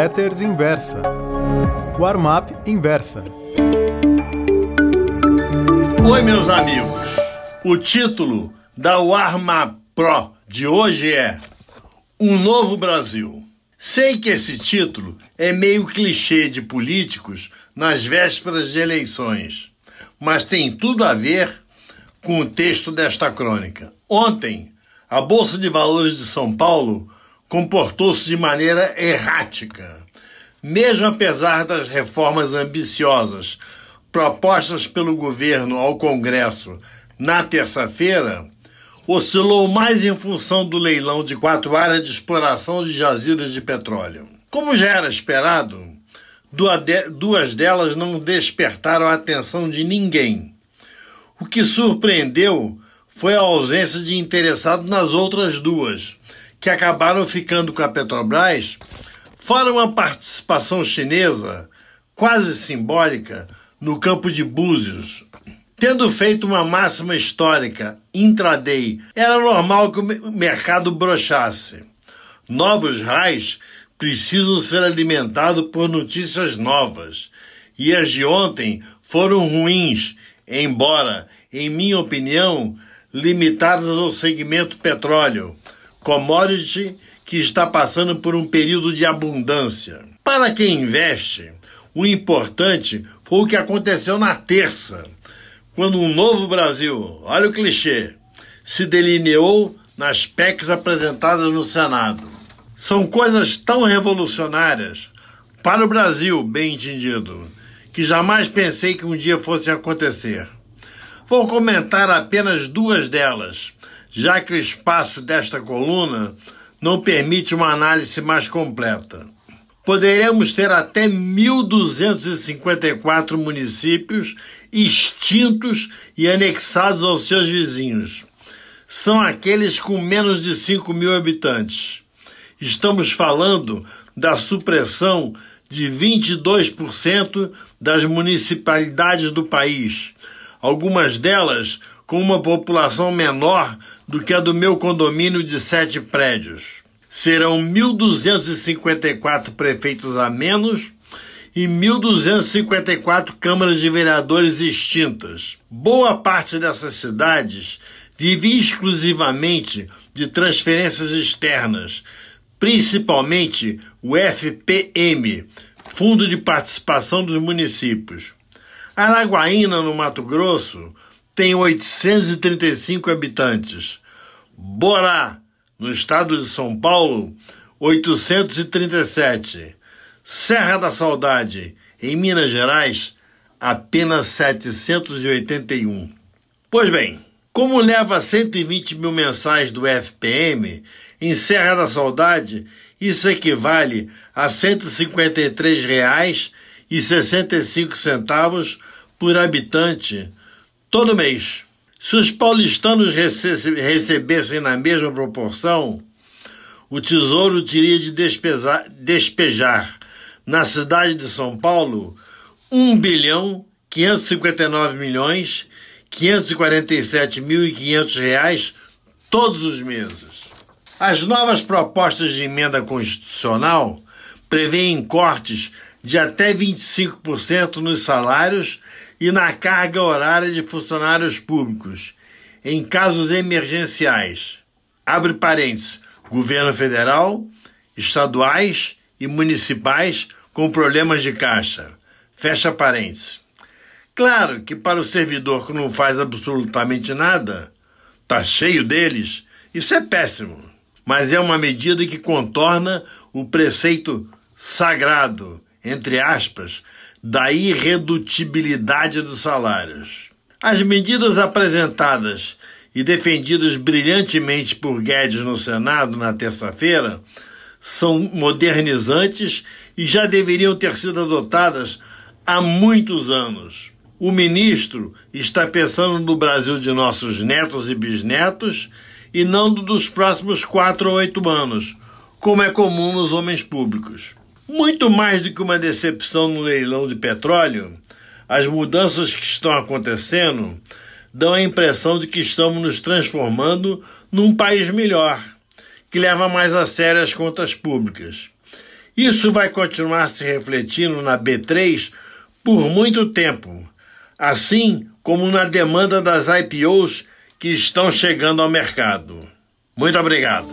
Letters Inversa. Warm-up Inversa. Oi, meus amigos. O título da Warm-up Pro de hoje é Um Novo Brasil. Sei que esse título é meio clichê de políticos nas vésperas de eleições, mas tem tudo a ver com o texto desta crônica. Ontem, a Bolsa de Valores de São Paulo comportou-se de maneira errática. Mesmo apesar das reformas ambiciosas propostas pelo governo ao Congresso na terça-feira, oscilou mais em função do leilão de quatro áreas de exploração de jazidas de petróleo. Como já era esperado, duas delas não despertaram a atenção de ninguém. O que surpreendeu foi a ausência de interessados nas outras duas, que acabaram ficando com a Petrobras, fora uma participação chinesa quase simbólica no campo de Búzios. Tendo feito uma máxima histórica intraday, era normal que o mercado brochasse. Novos raios precisam ser alimentados por notícias novas. E as de ontem foram ruins, embora, em minha opinião, limitadas ao segmento petróleo, commodity que está passando por um período de abundância. Para quem investe, o importante foi o que aconteceu na terça, quando um novo Brasil, olha o clichê, se delineou nas PECs apresentadas no Senado. São coisas tão revolucionárias para o Brasil, bem entendido, que jamais pensei que um dia fossem acontecer. Vou comentar apenas duas delas, já que o espaço desta coluna não permite uma análise mais completa. Poderemos ter até 1.254 municípios extintos e anexados aos seus vizinhos. São aqueles com menos de 5 mil habitantes. Estamos falando da supressão de 22% das municipalidades do país, algumas delas com uma população menor do que a do meu condomínio de sete prédios. Serão 1.254 prefeitos a menos e 1.254 câmaras de vereadores extintas. Boa parte dessas cidades vive exclusivamente de transferências externas, principalmente o FPM, Fundo de Participação dos Municípios. Araguaína, no Mato Grosso, tem 835 habitantes. Borá, no estado de São Paulo, 837. Serra da Saudade, em Minas Gerais, apenas 781. Pois bem, como leva 120 mil mensais do FPM, em Serra da Saudade, isso equivale a R$ 153,65 por habitante todo mês. Se os paulistanos recebessem na mesma proporção, o Tesouro teria de despesar, despejar na cidade de São Paulo 1 bilhão 559 milhões 547 mil e 500 reais todos os meses. As novas propostas de emenda constitucional prevêem cortes de até 25% nos salários e na carga horária de funcionários públicos, em casos emergenciais. Abre parênteses, governo federal, estaduais e municipais com problemas de caixa. Fecha parênteses. Claro que para o servidor que não faz absolutamente nada, tá cheio deles, isso é péssimo. Mas é uma medida que contorna o preceito sagrado, entre aspas, da irredutibilidade dos salários. As medidas apresentadas e defendidas brilhantemente por Guedes no Senado na terça-feira são modernizantes e já deveriam ter sido adotadas há muitos anos. O ministro está pensando no Brasil de nossos netos e bisnetos e não dos próximos quatro ou oito anos, como é comum nos homens públicos. Muito mais do que uma decepção no leilão de petróleo, as mudanças que estão acontecendo dão a impressão de que estamos nos transformando num país melhor, que leva mais a sério as contas públicas. Isso vai continuar se refletindo na B3 por muito tempo, assim como na demanda das IPOs que estão chegando ao mercado. Muito obrigado.